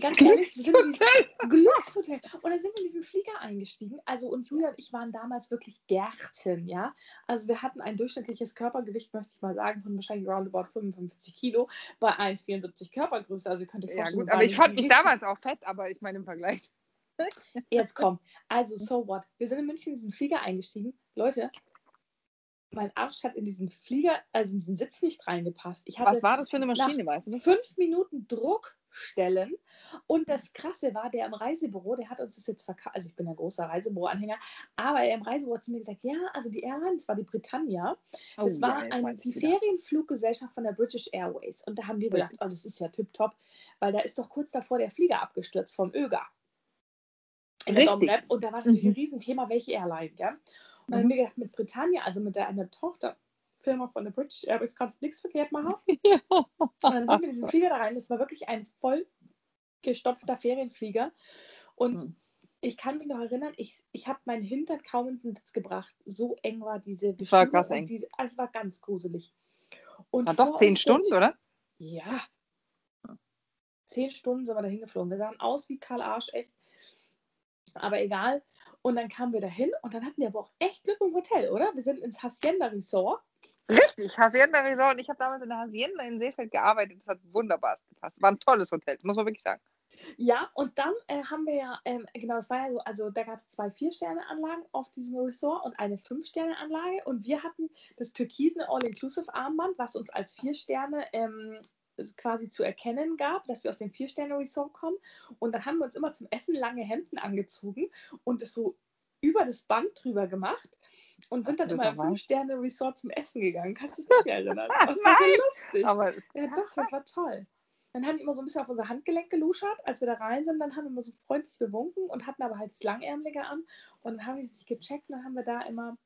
ganz ehrlich, sind wir Glückshotel. Und dann sind wir in diesen Flieger eingestiegen. Also, und Julia und ich waren damals wirklich Gärten, ja. Also, wir hatten ein durchschnittliches Körpergewicht, möchte ich mal sagen, von wahrscheinlich roundabout 55 Kilo bei 1,74 Körpergröße. Also, ihr könnt euch vorstellen. Ja, gut, aber ich fand mich damals auch fett, aber ich meine im Vergleich. Jetzt komm. Also, so what? Wir sind in München in diesen Flieger eingestiegen. Leute, mein Arsch hat in diesen Flieger, also in diesen Sitz nicht reingepasst. Ich hatte Was war das für eine Maschine, weißt du? Fünf Minuten Druck, stellen. Und das Krasse war, der im Reisebüro, der hat uns das jetzt verkauft, also ich bin ein großer Reisebüro-Anhänger, aber er im Reisebüro hat zu mir gesagt, ja, also die Airline, das war die Britannia, das oh, war ja, eine, die Ferienfluggesellschaft von der British Airways. Und da haben wir gedacht, oh, das ist ja tipptopp, weil da ist doch kurz davor der Flieger abgestürzt vom ÖGA. In der Domrep. Und da war das mhm. ein Riesenthema, welche Airline, ja. Und dann mhm. haben wir gedacht, mit Britannia, also mit der, einer Tochterfirma von der British Airways, kannst du nichts verkehrt machen. ja. *laughs* Und dann sind wir diesen Flieger da rein. Das war wirklich ein voll gestopfter Ferienflieger. Und mhm. ich kann mich noch erinnern, ich, ich habe meinen Hintern kaum in den Sitz gebracht. So eng war diese Bestimmung. War eng. Diese, also es war ganz gruselig. Und war doch zehn Stunden, oder? Ja. Zehn Stunden sind wir da hingeflogen. Wir sahen aus wie Karl Arsch, echt. Aber egal. Und dann kamen wir dahin und dann hatten wir aber auch echt Glück im Hotel, oder? Wir sind ins Hacienda Resort. Richtig, Hacienda Resort. Ich habe damals in der Hacienda in Seefeld gearbeitet. Das hat wunderbar gepasst. War ein tolles Hotel, das muss man wirklich sagen. Ja, und dann äh, haben wir ja, ähm, genau, es war ja so, also da gab es zwei Vier-Sterne-Anlagen auf diesem Resort und eine Fünf-Sterne-Anlage und wir hatten das türkisene All-Inclusive-Armband, was uns als Vier-Sterne ähm, quasi zu erkennen gab, dass wir aus dem Vier-Sterne-Resort kommen und dann haben wir uns immer zum Essen lange Hemden angezogen und es so über das Band drüber gemacht und sind dann immer im Fünf-Sterne-Resort zum Essen gegangen. Kannst du es nicht mehr erinnern? *laughs* Das war so lustig. Aber, ja, doch, das war toll. Dann haben die immer so ein bisschen auf unser Handgelenk geluschert. Als wir da rein sind, dann haben wir immer so freundlich gewunken und hatten aber halt das Langärmelige an. Und dann haben die sich gecheckt und dann haben wir da immer.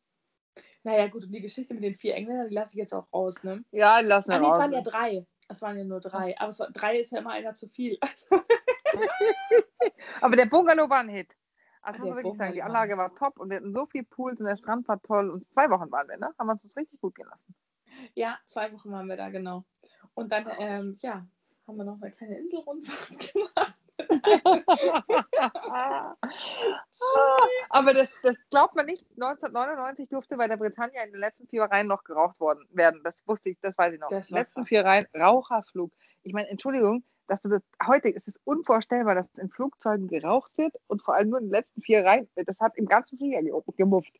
Naja, gut, und die Geschichte mit den vier Engländern, die lasse ich jetzt auch raus, ne? Ja, lassen wir ah, nee, raus. Es waren ja drei. Es waren ja nur drei. Aber war, drei ist ja immer einer zu viel. *laughs* aber der Bungalow war ein Hit. Also muss man wirklich sagen, die Anlage war top und wir hatten so viel Pools und der Strand war toll. Und zwei Wochen waren wir, ne? Haben wir uns das richtig gut gelassen. Ja, zwei Wochen waren wir da, genau. Und dann, ähm, ja, haben wir noch eine kleine Inselrundfahrt *laughs* gemacht. *laughs* Aber das, das glaubt man nicht. 1999 durfte bei der Britannia in den letzten vier Reihen noch geraucht worden werden. Das wusste ich, das weiß ich noch. Das letzten krass. vier Reihen Raucherflug. Ich meine, Entschuldigung, dass du das heute ist es unvorstellbar, dass in Flugzeugen geraucht wird und vor allem nur in den letzten vier Reihen. Das hat im ganzen Flieger gemufft.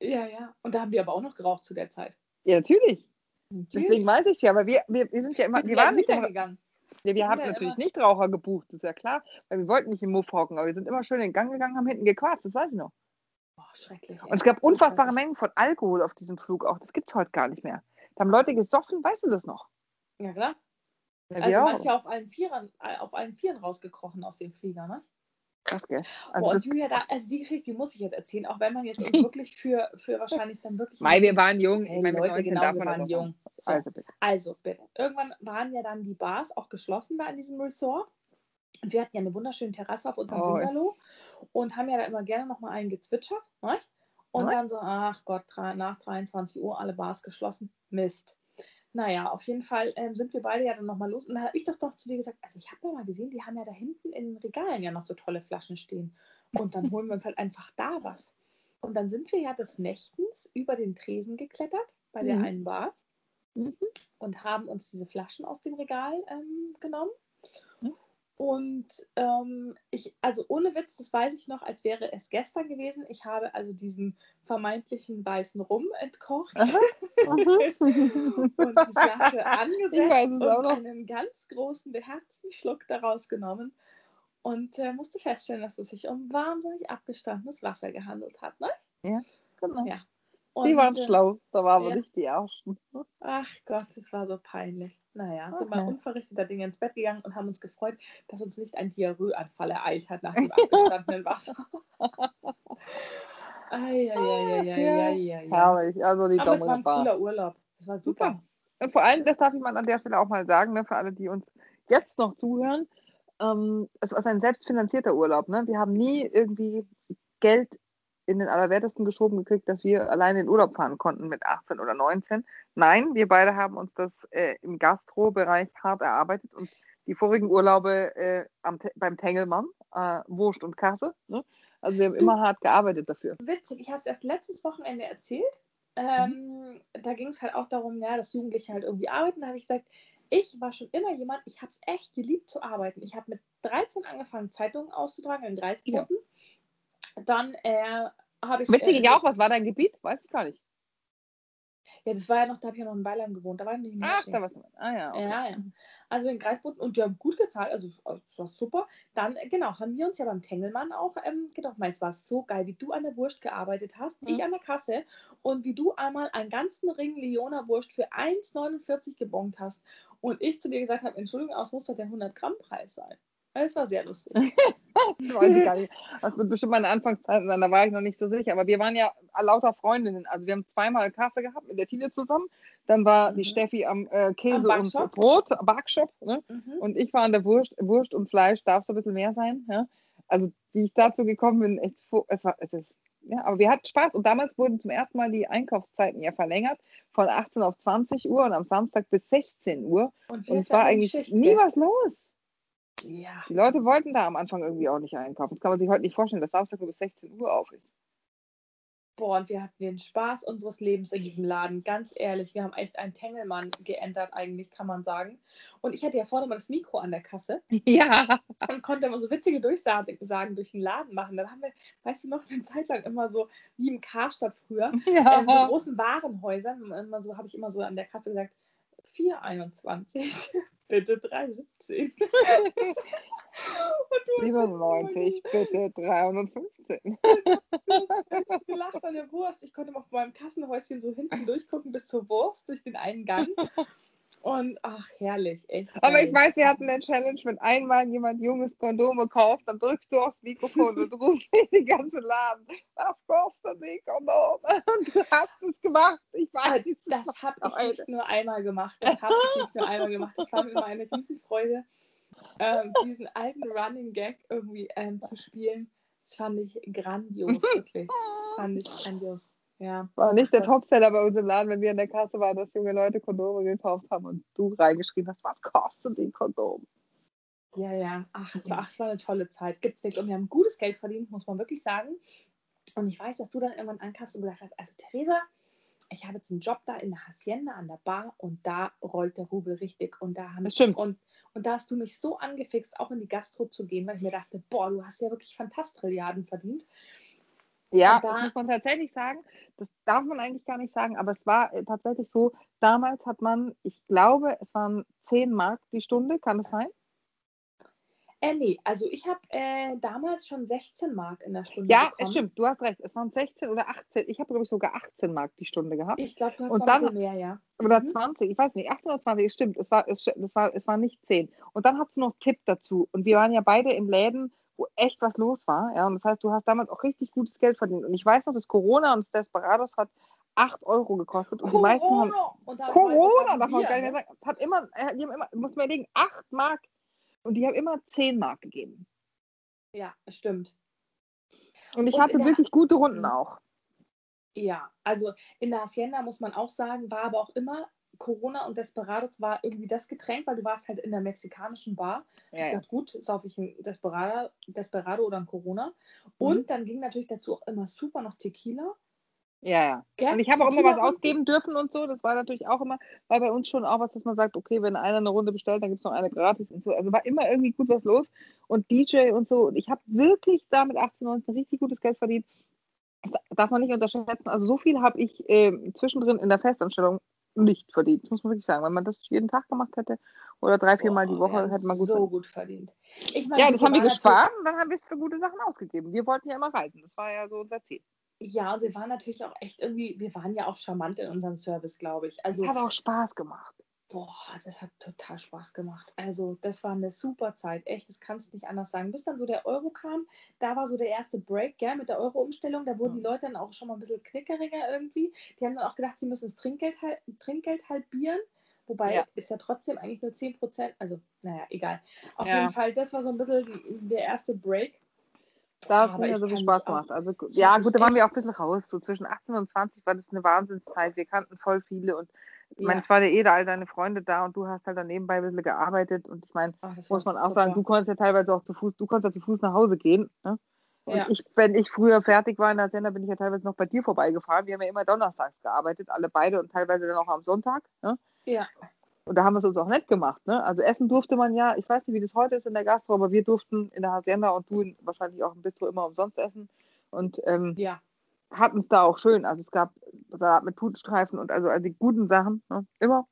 Ja, ja. Und da haben wir aber auch noch geraucht zu der Zeit. Ja, natürlich. natürlich. Deswegen weiß ich es ja, aber wir, wir, wir sind ja immer, wir, wir waren nicht immer, gegangen. Ja, wir haben ja natürlich nicht Raucher gebucht, das ist ja klar, weil wir wollten nicht im Muff hocken, aber wir sind immer schön in den Gang gegangen, haben hinten gequatscht, das weiß ich noch. Oh, schrecklich. Und es gab unfassbare Mengen von Alkohol auf diesem Flug auch. Das gibt es heute gar nicht mehr. Da haben Leute gesoffen, weißt du das noch? Ja, klar. Ja, also manche auf allen Vieren, äh, auf allen Vieren rausgekrochen aus dem Flieger, ne? Krass, gell? Also, Boah, und Julia, da, also die Geschichte, die muss ich jetzt erzählen, auch wenn man jetzt uns *laughs* wirklich für, für wahrscheinlich dann wirklich. Mei, wir waren jung. Hey, ich meine, Leute, genau, wir waren jung. So, also, bitte. also bitte. Irgendwann waren ja dann die Bars auch geschlossen da in diesem Resort. Und wir hatten ja eine wunderschöne Terrasse auf unserem oh, Bungalow und haben ja da immer gerne noch mal einen gezwitschert. Ne? Und dann so, ach Gott, nach 23 Uhr alle Bars geschlossen. Mist. Naja, auf jeden Fall ähm, sind wir beide ja dann nochmal los. Und da habe ich doch doch zu dir gesagt, also ich habe ja mal gesehen, die haben ja da hinten in den Regalen ja noch so tolle Flaschen stehen. Und dann holen wir uns halt einfach da was. Und dann sind wir ja des Nächtens über den Tresen geklettert bei der mhm. einen Bar mhm. und haben uns diese Flaschen aus dem Regal ähm, genommen. Mhm. Und ähm, ich, also ohne Witz, das weiß ich noch, als wäre es gestern gewesen. Ich habe also diesen vermeintlichen weißen Rum entkocht *laughs* und die Flasche *laughs* angesetzt und einen ganz großen, beherzten Schluck daraus genommen und äh, musste feststellen, dass es sich um wahnsinnig abgestandenes Wasser gehandelt hat. Ne? Ja, genau. Ja. Und, die waren äh, schlau, da waren wir ja. nicht die Ersten. Ach Gott, das war so peinlich. Naja, okay. sind wir unverrichteter Dinge ins Bett gegangen und haben uns gefreut, dass uns nicht ein Diarrhoeanfall ereilt hat nach dem abgestandenen *laughs* Wasser. Herrlich, also die Aber es war ein cooler Urlaub. Das war super. super. Und vor allem, das darf ich mal an der Stelle auch mal sagen, ne, für alle, die uns jetzt noch zuhören, ähm, es war ein selbstfinanzierter Urlaub. Ne? Wir haben nie irgendwie Geld in den Allerwertesten geschoben gekriegt, dass wir alleine in Urlaub fahren konnten mit 18 oder 19. Nein, wir beide haben uns das äh, im Gastro-Bereich hart erarbeitet und die vorigen Urlaube äh, am, beim Tengelmann, äh, Wurst und Kasse. Ne? Also wir haben immer hart gearbeitet dafür. Witzig, ich habe es erst letztes Wochenende erzählt. Ähm, mhm. Da ging es halt auch darum, ja, dass Jugendliche halt irgendwie arbeiten. Da habe ich gesagt, ich war schon immer jemand, ich habe es echt geliebt zu arbeiten. Ich habe mit 13 angefangen, Zeitungen auszutragen in 30 Minuten. Ja. Dann äh, habe ich. Witzig, äh, auch, was war dein Gebiet? Weiß ich gar nicht. Ja, das war ja noch, da habe ich ja noch in Weilheim gewohnt. Da war ich nicht in Ach, da warst du. Ah ja. Okay. Ja, ja. Also in Greifboden und die haben gut gezahlt, also das war super. Dann, äh, genau, haben wir uns ja beim Tengelmann auch ähm, gedacht, es war so geil, wie du an der Wurst gearbeitet hast, mhm. ich an der Kasse und wie du einmal einen ganzen Ring Leona Wurst für 1,49 gebongt hast und ich zu dir gesagt habe, Entschuldigung, aus muss der 100-Gramm-Preis sein. Es war sehr lustig. *laughs* Weiß ich *laughs* gar nicht. Das wird bestimmt meine Anfangszeit sein, da war ich noch nicht so sicher. Aber wir waren ja lauter Freundinnen. Also wir haben zweimal Kasse gehabt mit der Tine zusammen. Dann war mhm. die Steffi am äh, Käse am und Brot, Backshop. Ne? Mhm. Und ich war an der Wurst, Wurst und Fleisch, darf es ein bisschen mehr sein. Ja? Also wie ich dazu gekommen bin, echt, es war, es ist, ja, aber wir hatten Spaß und damals wurden zum ersten Mal die Einkaufszeiten ja verlängert von 18 auf 20 Uhr und am Samstag bis 16 Uhr. Und, und es war eigentlich Schicht, nie was los. Ja. Die Leute wollten da am Anfang irgendwie auch nicht einkaufen. Das kann man sich heute nicht vorstellen, dass Samstag nur bis 16 Uhr auf ist. Boah, und wir hatten den Spaß unseres Lebens in diesem Laden. Ganz ehrlich, wir haben echt einen Tengelmann geändert, eigentlich, kann man sagen. Und ich hatte ja vorne mal das Mikro an der Kasse. Ja. Und konnte immer so witzige Durchsagen durch den Laden machen. Dann haben wir, weißt du noch, eine Zeit lang immer so, wie im Karstadt früher, ja. in so großen Warenhäusern, immer so, habe ich immer so an der Kasse gesagt, 421 bitte 317. 97, bitte 315. Du hast gelacht an der Wurst. Ich konnte mal auf meinem Kassenhäuschen so hinten durchgucken bis zur Wurst durch den einen Gang. Und ach, herrlich, echt. Aber ich weiß, wir hatten eine Challenge, wenn einmal jemand junges Kondome kauft, dann drückst du aufs Mikrofon und rufst in *laughs* die ganze Laden. Was kostet die Kondome? *laughs* Und du hast es gemacht. Ich weiß. Das habe ich nicht nur einmal gemacht. Das habe ich nicht nur einmal gemacht. Das war mir immer eine Riesenfreude, ähm, diesen alten Running Gag irgendwie ähm, zu spielen. Das fand ich grandios, wirklich. Das fand ich grandios. Ja. War nicht der Topseller bei uns im Laden, wenn wir in der Kasse waren, dass junge Leute Kondome gekauft haben und du reingeschrieben hast, was kostet die Kondom? Ja, ja. Ach, es war, ach, es war eine tolle Zeit. Gibt's nichts. Und wir haben gutes Geld verdient, muss man wirklich sagen. Und ich weiß, dass du dann irgendwann ankamst und gesagt hast, also Theresa, ich habe jetzt einen Job da in der Hacienda an der Bar und da rollt der Rubel richtig. Und da haben Stimmt. Und, und da hast du mich so angefixt, auch in die Gastro zu gehen, weil ich mir dachte, boah, du hast ja wirklich Fantastrilliarden verdient. Ja, da, das muss man tatsächlich sagen. Das darf man eigentlich gar nicht sagen, aber es war äh, tatsächlich so, damals hat man, ich glaube, es waren 10 Mark die Stunde, kann das sein? Äh, nee, also ich habe äh, damals schon 16 Mark in der Stunde Ja, bekommen. es stimmt, du hast recht. Es waren 16 oder 18. Ich habe, glaube ich, sogar 18 Mark die Stunde gehabt. Ich glaube, du hast und dann, mehr, ja. Oder mhm. 20, ich weiß nicht, 18 oder 20, es stimmt. Es war, es, es, war, es war nicht 10. Und dann hast du noch Tipp dazu. Und wir waren ja beide in Läden, wo echt was los war. Ja, und das heißt, du hast damals auch richtig gutes Geld verdient. Und ich weiß noch, das Corona und das Desperados hat 8 Euro gekostet. Und Corona. die meisten haben. Corona, darf man gar nicht mehr sagen. Hat immer, die haben immer, muss man legen, 8 Mark. Und die haben immer 10 Mark gegeben. Ja, stimmt. Und ich und hatte wirklich gute Runden mhm. auch. Ja, also in der Hacienda muss man auch sagen, war aber auch immer Corona und Desperados war irgendwie das Getränk, weil du warst halt in der mexikanischen Bar. Ja, ich ja. dachte, gut, sauf ich ein Desperado, Desperado oder ein Corona. Und mhm. dann ging natürlich dazu auch immer super noch Tequila. Ja, ja. Gell? Und ich habe auch immer was ausgeben dürfen und so. Das war natürlich auch immer, weil bei uns schon auch was, dass man sagt, okay, wenn einer eine Runde bestellt, dann gibt es noch eine gratis und so. Also war immer irgendwie gut was los. Und DJ und so. Und ich habe wirklich da mit 18, 19 richtig gutes Geld verdient. Das darf man nicht unterschätzen. Also so viel habe ich äh, zwischendrin in der Festanstellung nicht verdient. Das muss man wirklich sagen. Wenn man das jeden Tag gemacht hätte oder drei, vier Mal die Woche, hätte man gut so verdient. gut verdient. Ich mein, ja, das haben wir gespart und dann haben wir es für gute Sachen ausgegeben. Wir wollten ja immer reisen. Das war ja so unser Ziel. Ja, und wir waren natürlich auch echt irgendwie, wir waren ja auch charmant in unserem Service, glaube ich. Also, das hat auch Spaß gemacht. Boah, das hat total Spaß gemacht. Also, das war eine super Zeit. Echt, das kannst du nicht anders sagen. Bis dann so der Euro kam, da war so der erste Break, gell, mit der Euro-Umstellung. Da wurden ja. die Leute dann auch schon mal ein bisschen knickeriger irgendwie. Die haben dann auch gedacht, sie müssen das Trinkgeld, Trinkgeld halbieren. Wobei ja. ist ja trotzdem eigentlich nur 10 Prozent. Also, naja, egal. Auf ja. jeden Fall, das war so ein bisschen der erste Break. Da hat es mir so viel Spaß gemacht. Also, ja, gut, da waren wir auch ein bisschen raus. So zwischen 18 und 20 war das eine Wahnsinnszeit. Wir kannten voll viele und ich meine, es war ja eh all deine Freunde da und du hast halt dann nebenbei ein bisschen gearbeitet und ich meine, muss man auch super. sagen, du konntest ja teilweise auch zu Fuß, du konntest ja zu Fuß nach Hause gehen. Ne? Und ja. ich, wenn ich früher fertig war in der Sender, bin ich ja teilweise noch bei dir vorbeigefahren. Wir haben ja immer donnerstags gearbeitet, alle beide und teilweise dann auch am Sonntag. Ne? Ja. Und da haben wir es uns auch nett gemacht. Ne? Also essen durfte man ja, ich weiß nicht, wie das heute ist in der Gastro, aber wir durften in der Hacienda und du wahrscheinlich auch im Bistro immer umsonst essen. Und ähm, ja. Hatten es da auch schön. Also es gab Salat mit Putenstreifen und also, also die guten Sachen, ne? immer.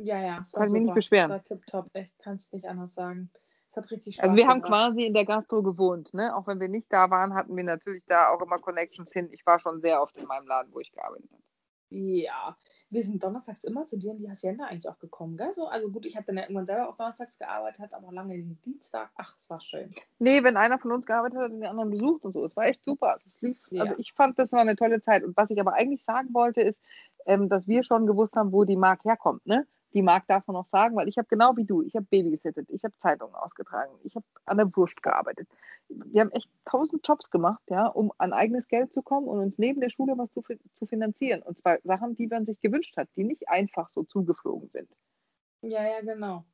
Ja, ja, es war Kann mich nicht beschweren. Das war tipptopp, echt, kannst nicht anders sagen. Es hat richtig Spaß Also wir gemacht. haben quasi in der Gastro gewohnt, ne? Auch wenn wir nicht da waren, hatten wir natürlich da auch immer Connections hin. Ich war schon sehr oft in meinem Laden, wo ich gearbeitet habe. Ja, wir sind donnerstags immer zu dir in die Hacienda eigentlich auch gekommen, gell? So, also gut, ich habe dann ja irgendwann selber auch donnerstags gearbeitet, aber lange den Dienstag. Ach, es war schön. Nee, wenn einer von uns gearbeitet hat, hat den anderen besucht und so. Es war echt super. Es lief, ja. Also ich fand, das war eine tolle Zeit. Und was ich aber eigentlich sagen wollte, ist, ähm, dass wir schon gewusst haben, wo die Mark herkommt, ne? Die Marc davon noch sagen, weil ich habe genau wie du, ich habe Baby gesittet, ich habe Zeitungen ausgetragen, ich habe an der Wurst gearbeitet. Wir haben echt tausend Jobs gemacht, ja, um an eigenes Geld zu kommen und uns neben der Schule was zu, zu finanzieren. Und zwar Sachen, die man sich gewünscht hat, die nicht einfach so zugeflogen sind. Ja, ja, genau.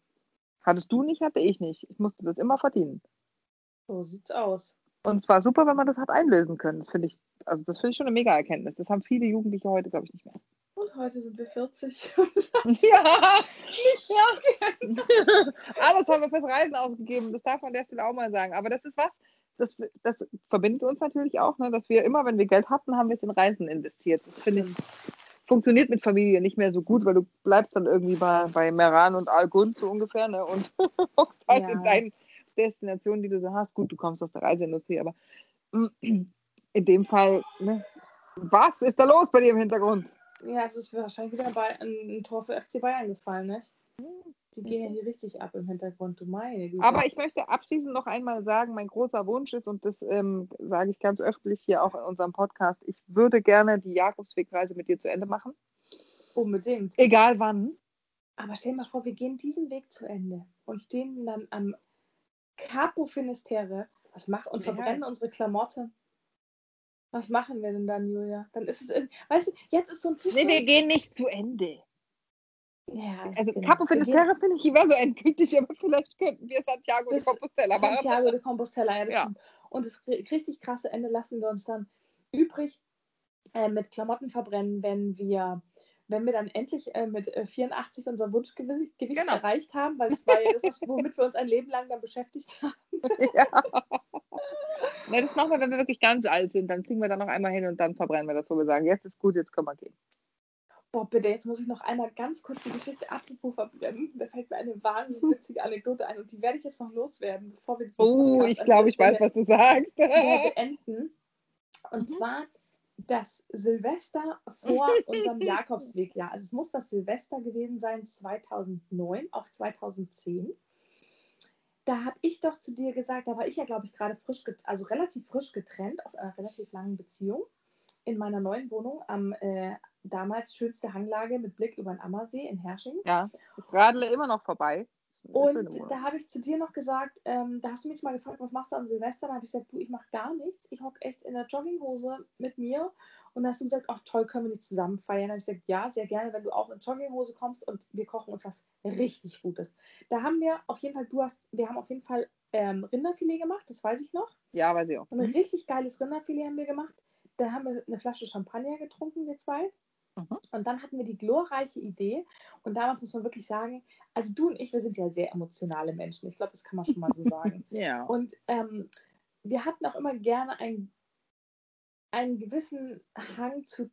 Hattest du nicht, hatte ich nicht. Ich musste das immer verdienen. So sieht's aus. Und es war super, wenn man das hat einlösen können. Das finde ich, also das finde ich schon eine mega Erkenntnis. Das haben viele Jugendliche heute, glaube ich, nicht mehr. Und heute sind wir 40. *laughs* ja, ja. Alles haben wir fürs Reisen ausgegeben. Das darf man an der Stelle auch mal sagen. Aber das ist was, das, das verbindet uns natürlich auch, ne, dass wir immer, wenn wir Geld hatten, haben wir es in Reisen investiert. Das finde ich funktioniert mit Familie nicht mehr so gut, weil du bleibst dann irgendwie bei, bei Meran und Algund so ungefähr ne, und *laughs* guckst halt ja. in deinen Destinationen, die du so hast. Gut, du kommst aus der Reiseindustrie, aber *clears throat* in dem Fall, ne, was ist da los bei dir im Hintergrund? Ja, es ist wahrscheinlich wieder ein, Tor für FC Bayern gefallen, nicht? Die gehen ja hier richtig ab im Hintergrund, du meine. Güte. Aber ich möchte abschließend noch einmal sagen, mein großer Wunsch ist, und das ähm, sage ich ganz öffentlich hier auch in unserem Podcast, ich würde gerne die Jakobswegreise mit dir zu Ende machen. Unbedingt. Egal wann. Aber stell dir mal vor, wir gehen diesen Weg zu Ende und stehen dann am Capo Finisterre was machen, und ja. verbrennen unsere Klamotten. Was machen wir denn dann, Julia? Dann ist es irgendwie, weißt du, jetzt ist so ein Zustand. Nee, wir gehen nicht zu Ende. Ja, also genau. Capo Finisterre finde ich immer so endgültig, aber vielleicht könnten wir Santiago de Compostela machen. Santiago de Compostela, ja. Das ja. Und das richtig krasse Ende lassen wir uns dann übrig äh, mit Klamotten verbrennen, wenn wir wenn wir dann endlich äh, mit 84 äh, unser Wunschgewicht genau. erreicht haben, weil das war ja das, womit wir uns ein Leben lang dann beschäftigt haben. *laughs* ja. *laughs* Ne, das machen wir, wenn wir wirklich ganz alt sind. Dann fliegen wir da noch einmal hin und dann verbrennen wir das, wo wir sagen, jetzt ist gut, jetzt können wir gehen. Boah, bitte, jetzt muss ich noch einmal ganz kurz die Geschichte apropos verbrennen. Da fällt mir eine wahnsinnig witzige Anekdote ein und die werde ich jetzt noch loswerden, bevor wir Oh, Podcast ich glaube, ich weiß, was du sagst. beenden. Und mhm. zwar das Silvester vor *laughs* unserem Jakobswegjahr. Also es muss das Silvester gewesen sein 2009 auf 2010 da habe ich doch zu dir gesagt, da war ich ja, glaube ich, gerade frisch, also relativ frisch getrennt aus einer relativ langen Beziehung in meiner neuen Wohnung am äh, damals schönste Hanglage mit Blick über den Ammersee in Hersching. Ja, ich radle immer noch vorbei. Und da habe ich zu dir noch gesagt, ähm, da hast du mich mal gefragt, was machst du an Silvester? Da habe ich gesagt, du, ich mache gar nichts. Ich hocke echt in der Jogginghose mit mir und dann hast du gesagt, ach toll, können wir nicht zusammen feiern? Da habe ich gesagt, ja, sehr gerne, wenn du auch in Jogginghose kommst und wir kochen uns was richtig Gutes. Da haben wir auf jeden Fall, du hast, wir haben auf jeden Fall ähm, Rinderfilet gemacht, das weiß ich noch. Ja, weiß ich auch. ein richtig geiles Rinderfilet haben wir gemacht. Da haben wir eine Flasche Champagner getrunken, wir zwei. Mhm. Und dann hatten wir die glorreiche Idee. Und damals muss man wirklich sagen, also du und ich, wir sind ja sehr emotionale Menschen. Ich glaube, das kann man schon mal so sagen. *laughs* ja. Und ähm, wir hatten auch immer gerne ein einen gewissen Hang zu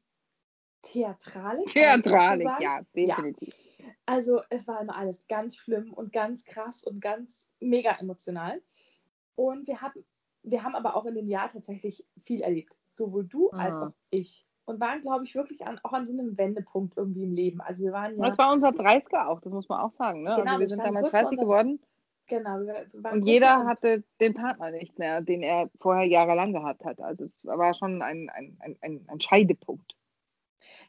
Theatralik. Theatralik, ja, definitiv. Ja. Also es war immer alles ganz schlimm und ganz krass und ganz mega emotional. Und wir haben, wir haben aber auch in dem Jahr tatsächlich viel erlebt. Sowohl du als auch ich. Und waren, glaube ich, wirklich an, auch an so einem Wendepunkt irgendwie im Leben. Also wir waren ja. Das war unser 30er auch, das muss man auch sagen. Ne? Genau, also wir sind damals 30 geworden. Genau. und jeder hatte den Partner nicht mehr, den er vorher jahrelang gehabt hat. Also es war schon ein, ein, ein, ein Scheidepunkt.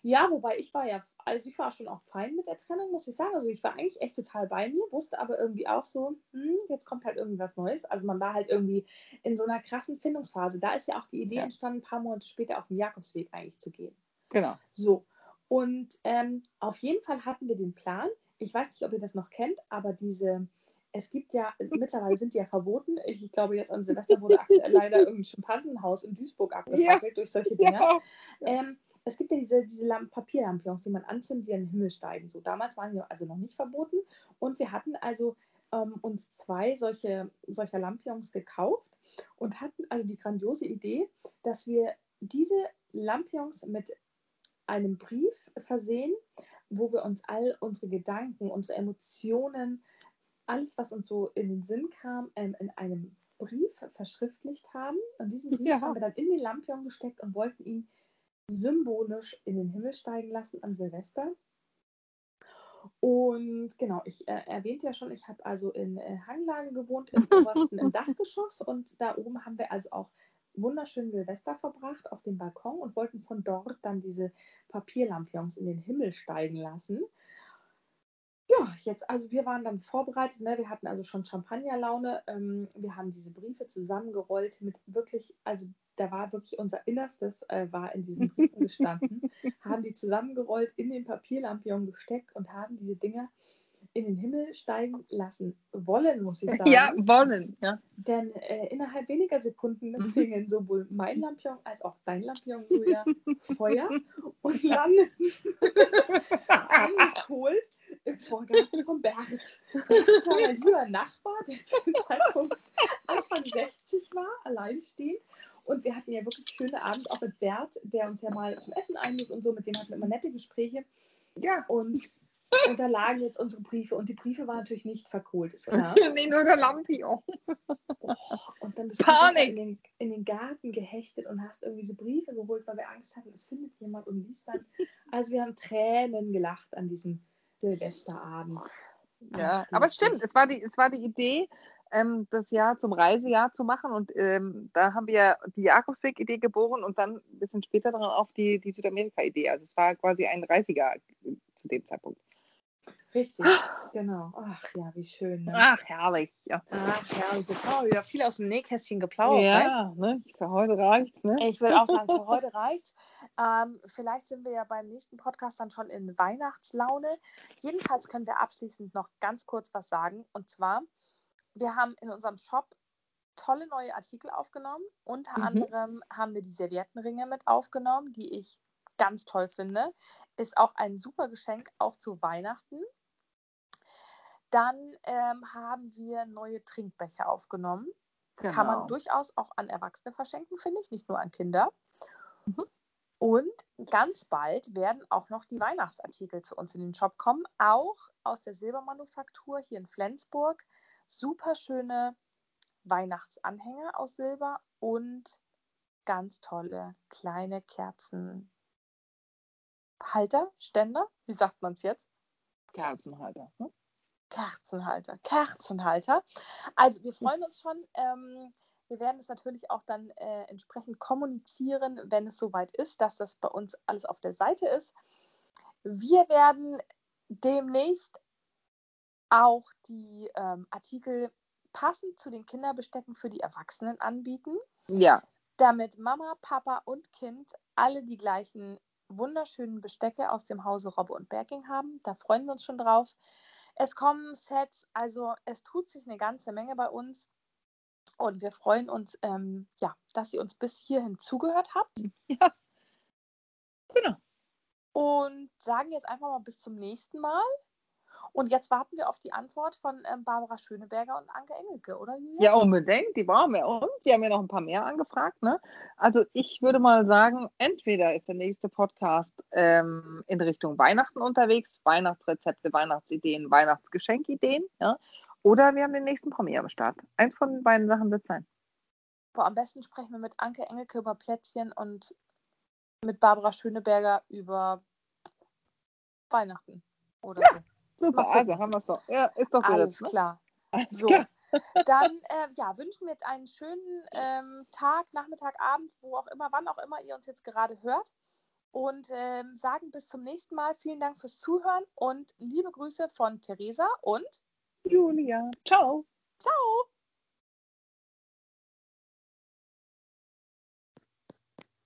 Ja, wobei ich war ja, also ich war schon auch fein mit der Trennung, muss ich sagen. Also ich war eigentlich echt total bei mir, wusste aber irgendwie auch so, hm, jetzt kommt halt irgendwas Neues. Also man war halt irgendwie in so einer krassen Findungsphase. Da ist ja auch die Idee ja. entstanden, ein paar Monate später auf den Jakobsweg eigentlich zu gehen. Genau. So. Und ähm, auf jeden Fall hatten wir den Plan. Ich weiß nicht, ob ihr das noch kennt, aber diese es gibt ja, *laughs* mittlerweile sind die ja verboten. Ich, ich glaube, jetzt an Silvester wurde aktuell leider irgendein Schimpansenhaus in Duisburg abgefackelt ja. durch solche Dinge. Ja. Ähm, es gibt ja diese, diese Papierlampions, die man anzündet, die in den Himmel steigen. So, damals waren die also noch nicht verboten. Und wir hatten also ähm, uns zwei solche, solcher Lampions gekauft und hatten also die grandiose Idee, dass wir diese Lampions mit einem Brief versehen, wo wir uns all unsere Gedanken, unsere Emotionen, alles, was uns so in den Sinn kam, ähm, in einem Brief verschriftlicht haben. Und diesen Brief ja. haben wir dann in den Lampion gesteckt und wollten ihn symbolisch in den Himmel steigen lassen an Silvester. Und genau, ich äh, erwähnte ja schon, ich habe also in äh, Hanglage gewohnt, im *laughs* obersten im Dachgeschoss. Und da oben haben wir also auch wunderschön Silvester verbracht auf dem Balkon und wollten von dort dann diese Papierlampions in den Himmel steigen lassen. Ja, jetzt, also wir waren dann vorbereitet, ne? wir hatten also schon Champagnerlaune. Ähm, wir haben diese Briefe zusammengerollt mit wirklich, also da war wirklich unser Innerstes, äh, war in diesen *laughs* Briefen gestanden, haben die zusammengerollt, in den Papierlampion gesteckt und haben diese Dinger in den Himmel steigen lassen wollen, muss ich *laughs* sagen. Ja, wollen, ja. Denn äh, innerhalb weniger Sekunden mhm. fingen sowohl mein Lampion als auch dein Lampion, Julia, *laughs* Feuer und landeten angekohlt im Vorgarten von Bert. Mein lieber Nachbar, der zu dem *laughs* Zeitpunkt Anfang 60 war, alleinstehend. Und wir hatten ja wirklich schöne Abend auch mit Bert, der uns ja mal zum Essen einlud und so, mit dem hatten wir immer nette Gespräche. Ja. Und und da lagen jetzt unsere Briefe und die Briefe waren natürlich nicht verkohlt, ist klar. *laughs* nee, nur der Lampion. Oh, und dann bist du in den, in den, Garten gehechtet und hast irgendwie diese Briefe geholt, weil wir Angst hatten, es findet jemand und liest dann. Also wir haben Tränen gelacht an diesem Silvesterabend. Ja, aber es stimmt, es war die, es war die Idee, ähm, das Jahr zum Reisejahr zu machen und ähm, da haben wir die Jakobsweg-Idee geboren und dann ein bisschen später dran auf die, die Südamerika-Idee. Also es war quasi ein Reisiger zu dem Zeitpunkt. Richtig, genau. Ach ja, wie schön. Ne? Ach, herrlich. Ja. Ach, herrlich. Wir wieder viel aus dem Nähkästchen geplaudert. Ja, ne? für heute reicht's. Ne? Ich würde auch sagen, für *laughs* heute reicht's. Ähm, vielleicht sind wir ja beim nächsten Podcast dann schon in Weihnachtslaune. Jedenfalls können wir abschließend noch ganz kurz was sagen. Und zwar, wir haben in unserem Shop tolle neue Artikel aufgenommen. Unter mhm. anderem haben wir die Serviettenringe mit aufgenommen, die ich ganz toll finde. Ist auch ein super Geschenk, auch zu Weihnachten. Dann ähm, haben wir neue Trinkbecher aufgenommen. Genau. Kann man genau. durchaus auch an Erwachsene verschenken, finde ich, nicht nur an Kinder. Mhm. Und ganz bald werden auch noch die Weihnachtsartikel zu uns in den Shop kommen, auch aus der Silbermanufaktur hier in Flensburg. Super schöne Weihnachtsanhänger aus Silber und ganz tolle kleine Kerzenhalter, Ständer, wie sagt man es jetzt? Kerzenhalter. Hm? Kerzenhalter, Kerzenhalter. Also wir freuen uns schon. Ähm, wir werden es natürlich auch dann äh, entsprechend kommunizieren, wenn es soweit ist, dass das bei uns alles auf der Seite ist. Wir werden demnächst auch die ähm, Artikel passend zu den Kinderbestecken für die Erwachsenen anbieten. Ja. Damit Mama, Papa und Kind alle die gleichen wunderschönen Bestecke aus dem Hause Robbe und Berking haben. Da freuen wir uns schon drauf. Es kommen Sets, also es tut sich eine ganze Menge bei uns. Und wir freuen uns, ähm, ja, dass ihr uns bis hierhin zugehört habt. Ja. Genau. Und sagen jetzt einfach mal bis zum nächsten Mal. Und jetzt warten wir auf die Antwort von ähm, Barbara Schöneberger und Anke Engelke, oder? Ja, unbedingt. Die brauchen wir. Und wir haben ja noch ein paar mehr angefragt. Ne? Also ich würde mal sagen, entweder ist der nächste Podcast ähm, in Richtung Weihnachten unterwegs, Weihnachtsrezepte, Weihnachtsideen, Weihnachtsgeschenkideen. Ja? Oder wir haben den nächsten Promi am Start. Eins von den beiden Sachen wird sein. Boah, am besten sprechen wir mit Anke Engelke über Plätzchen und mit Barbara Schöneberger über Weihnachten oder ja. so. Super, also haben wir es doch. Ja, ist doch Alles jetzt, ne? klar. Alles so. klar. *laughs* Dann äh, ja, wünschen wir jetzt einen schönen ähm, Tag, Nachmittag, Abend, wo auch immer, wann auch immer ihr uns jetzt gerade hört. Und ähm, sagen bis zum nächsten Mal. Vielen Dank fürs Zuhören und liebe Grüße von Theresa und Julia. Ciao. Ciao.